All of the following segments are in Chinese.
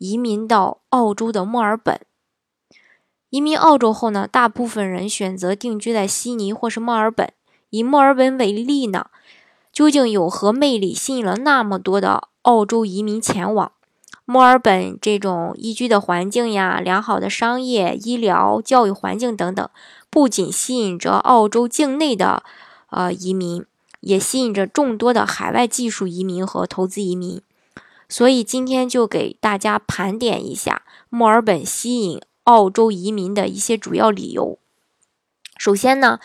移民到澳洲的墨尔本，移民澳洲后呢，大部分人选择定居在悉尼或是墨尔本。以墨尔本为例呢，究竟有何魅力吸引了那么多的澳洲移民前往？墨尔本这种宜居的环境呀，良好的商业、医疗、教育环境等等，不仅吸引着澳洲境内的呃移民，也吸引着众多的海外技术移民和投资移民。所以今天就给大家盘点一下墨尔本吸引澳洲移民的一些主要理由。首先呢，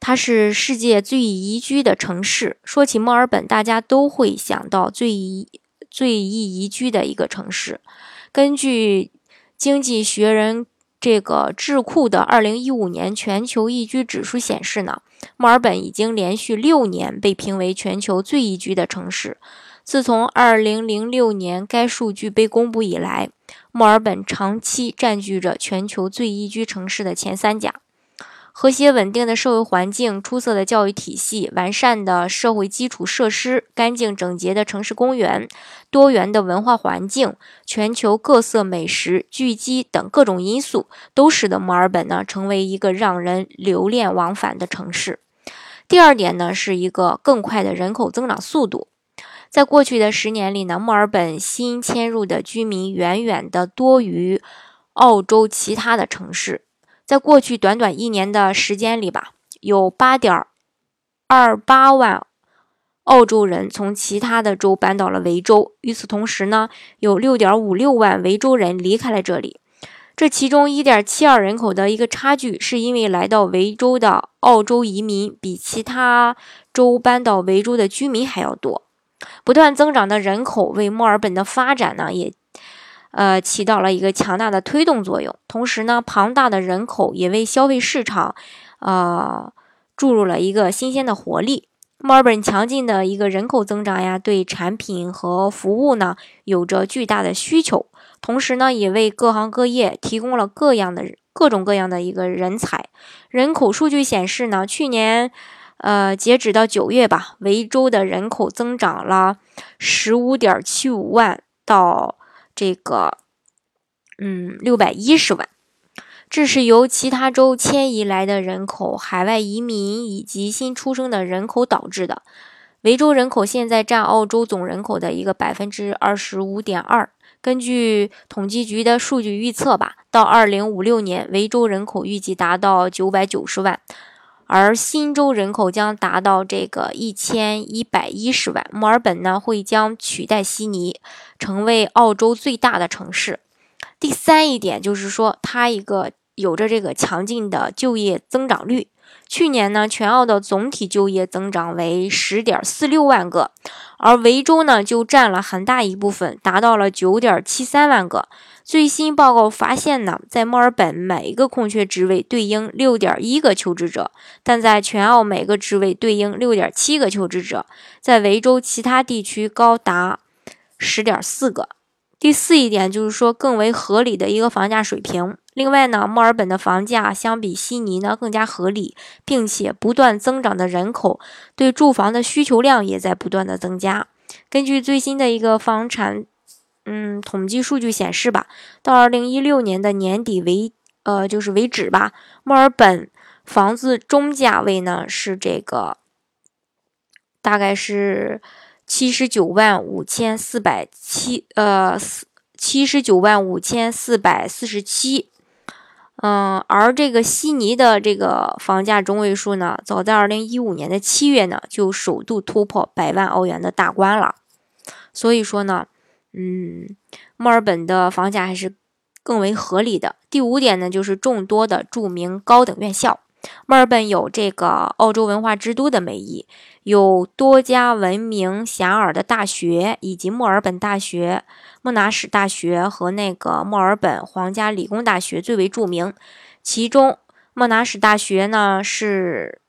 它是世界最宜居的城市。说起墨尔本，大家都会想到最宜、最易宜居的一个城市。根据经济学人这个智库的二零一五年全球宜居指数显示呢，墨尔本已经连续六年被评为全球最宜居的城市。自从2006年该数据被公布以来，墨尔本长期占据着全球最宜居城市的前三甲。和谐稳定的社会环境、出色的教育体系、完善的社会基础设施、干净整洁的城市公园、多元的文化环境、全球各色美食聚集等各种因素，都使得墨尔本呢成为一个让人留恋往返的城市。第二点呢，是一个更快的人口增长速度。在过去的十年里呢，墨尔本新迁入的居民远远的多于澳洲其他的城市。在过去短短一年的时间里吧，有八点二八万澳洲人从其他的州搬到了维州。与此同时呢，有六点五六万维州人离开了这里。这其中一点七二人口的一个差距，是因为来到维州的澳洲移民比其他州搬到维州的居民还要多。不断增长的人口为墨尔本的发展呢，也呃起到了一个强大的推动作用。同时呢，庞大的人口也为消费市场呃注入了一个新鲜的活力。墨尔本强劲的一个人口增长呀，对产品和服务呢有着巨大的需求，同时呢，也为各行各业提供了各样的各种各样的一个人才。人口数据显示呢，去年。呃，截止到九月吧，维州的人口增长了十五点七五万到这个嗯六百一十万，这是由其他州迁移来的人口、海外移民以及新出生的人口导致的。维州人口现在占澳洲总人口的一个百分之二十五点二。根据统计局的数据预测吧，到二零五六年，维州人口预计达到九百九十万。而新州人口将达到这个一千一百一十万，墨尔本呢会将取代悉尼，成为澳洲最大的城市。第三一点就是说，它一个有着这个强劲的就业增长率。去年呢，全澳的总体就业增长为十点四六万个，而维州呢就占了很大一部分，达到了九点七三万个。最新报告发现呢，在墨尔本每一个空缺职位对应六点一个求职者，但在全澳每个职位对应六点七个求职者，在维州其他地区高达十点四个。第四一点就是说，更为合理的一个房价水平。另外呢，墨尔本的房价相比悉尼呢更加合理，并且不断增长的人口对住房的需求量也在不断的增加。根据最新的一个房产嗯统计数据显示吧，到二零一六年的年底为呃就是为止吧，墨尔本房子中价位呢是这个大概是。七十九万五千四百七，呃，七十九万五千四百四十七，嗯，而这个悉尼的这个房价中位数呢，早在二零一五年的七月呢，就首度突破百万澳元的大关了。所以说呢，嗯，墨尔本的房价还是更为合理的。第五点呢，就是众多的著名高等院校。墨尔本有这个澳洲文化之都的美誉，有多家闻名遐迩的大学，以及墨尔本大学、莫纳什大学和那个墨尔本皇家理工大学最为著名。其中，莫纳什大学呢是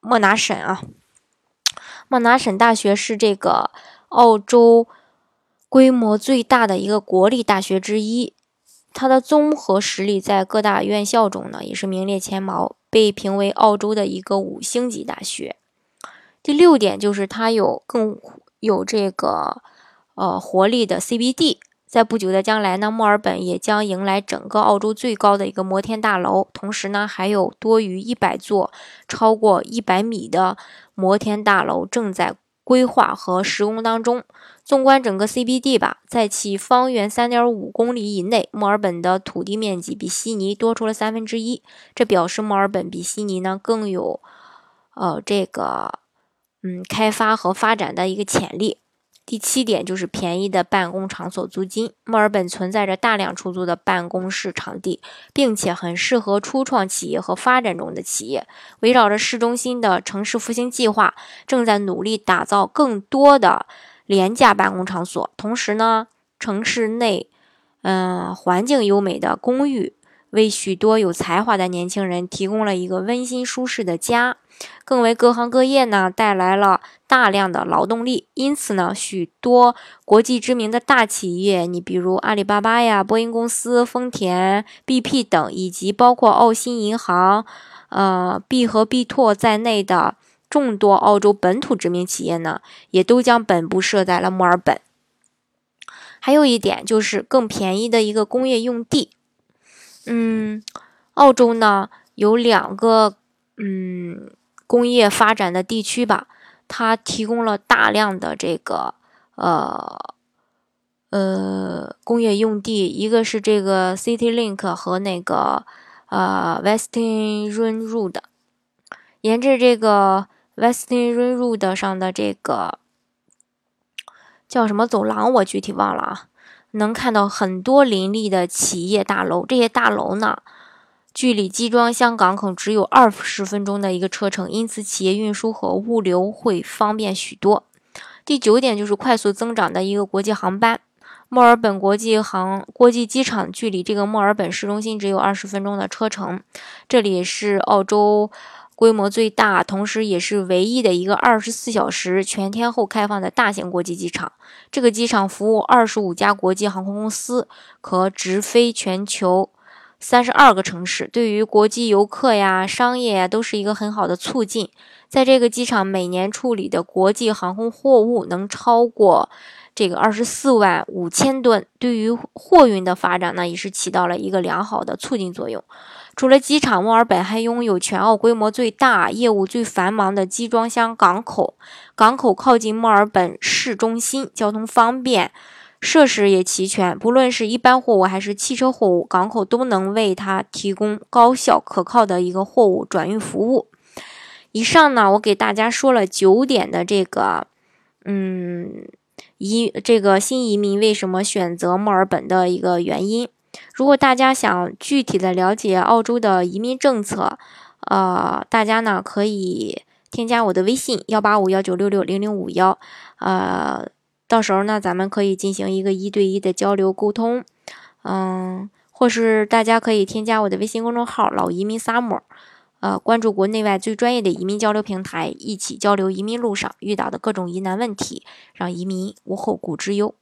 莫纳什啊，莫纳什大学是这个澳洲规模最大的一个国立大学之一。它的综合实力在各大院校中呢，也是名列前茅，被评为澳洲的一个五星级大学。第六点就是它有更有这个呃活力的 CBD，在不久的将来呢，墨尔本也将迎来整个澳洲最高的一个摩天大楼，同时呢，还有多于一百座超过一百米的摩天大楼正在规划和施工当中。纵观整个 CBD 吧，在其方圆三点五公里以内，墨尔本的土地面积比悉尼多出了三分之一。这表示墨尔本比悉尼呢更有，呃，这个嗯开发和发展的一个潜力。第七点就是便宜的办公场所租金。墨尔本存在着大量出租的办公室场地，并且很适合初创企业和发展中的企业。围绕着市中心的城市复兴计划，正在努力打造更多的。廉价办公场所，同时呢，城市内，嗯，环境优美的公寓为许多有才华的年轻人提供了一个温馨舒适的家，更为各行各业呢带来了大量的劳动力。因此呢，许多国际知名的大企业，你比如阿里巴巴呀、波音公司、丰田、BP 等，以及包括澳新银行、呃必和必拓在内的。众多澳洲本土知名企业呢，也都将本部设在了墨尔本。还有一点就是更便宜的一个工业用地。嗯，澳洲呢有两个嗯工业发展的地区吧，它提供了大量的这个呃呃工业用地，一个是这个 CityLink 和那个呃 Western Road，沿着这个。Western Road 上的这个叫什么走廊，我具体忘了啊。能看到很多林立的企业大楼，这些大楼呢，距离集装箱港口只有二十分钟的一个车程，因此企业运输和物流会方便许多。第九点就是快速增长的一个国际航班。墨尔本国际航国际机场距离这个墨尔本市中心只有二十分钟的车程，这里是澳洲。规模最大，同时也是唯一的一个二十四小时全天候开放的大型国际机场。这个机场服务二十五家国际航空公司，可直飞全球三十二个城市。对于国际游客呀、商业呀，都是一个很好的促进。在这个机场，每年处理的国际航空货物能超过这个二十四万五千吨，对于货运的发展呢，也是起到了一个良好的促进作用。除了机场，墨尔本还拥有全澳规模最大、业务最繁忙的集装箱港口。港口靠近墨尔本市中心，交通方便，设施也齐全。不论是一般货物还是汽车货物，港口都能为它提供高效可靠的一个货物转运服务。以上呢，我给大家说了九点的这个，嗯，移这个新移民为什么选择墨尔本的一个原因。如果大家想具体的了解澳洲的移民政策，呃，大家呢可以添加我的微信幺八五幺九六六零零五幺，呃，到时候呢咱们可以进行一个一对一的交流沟通，嗯，或是大家可以添加我的微信公众号老移民 summer，呃，关注国内外最专业的移民交流平台，一起交流移民路上遇到的各种疑难问题，让移民无后顾之忧。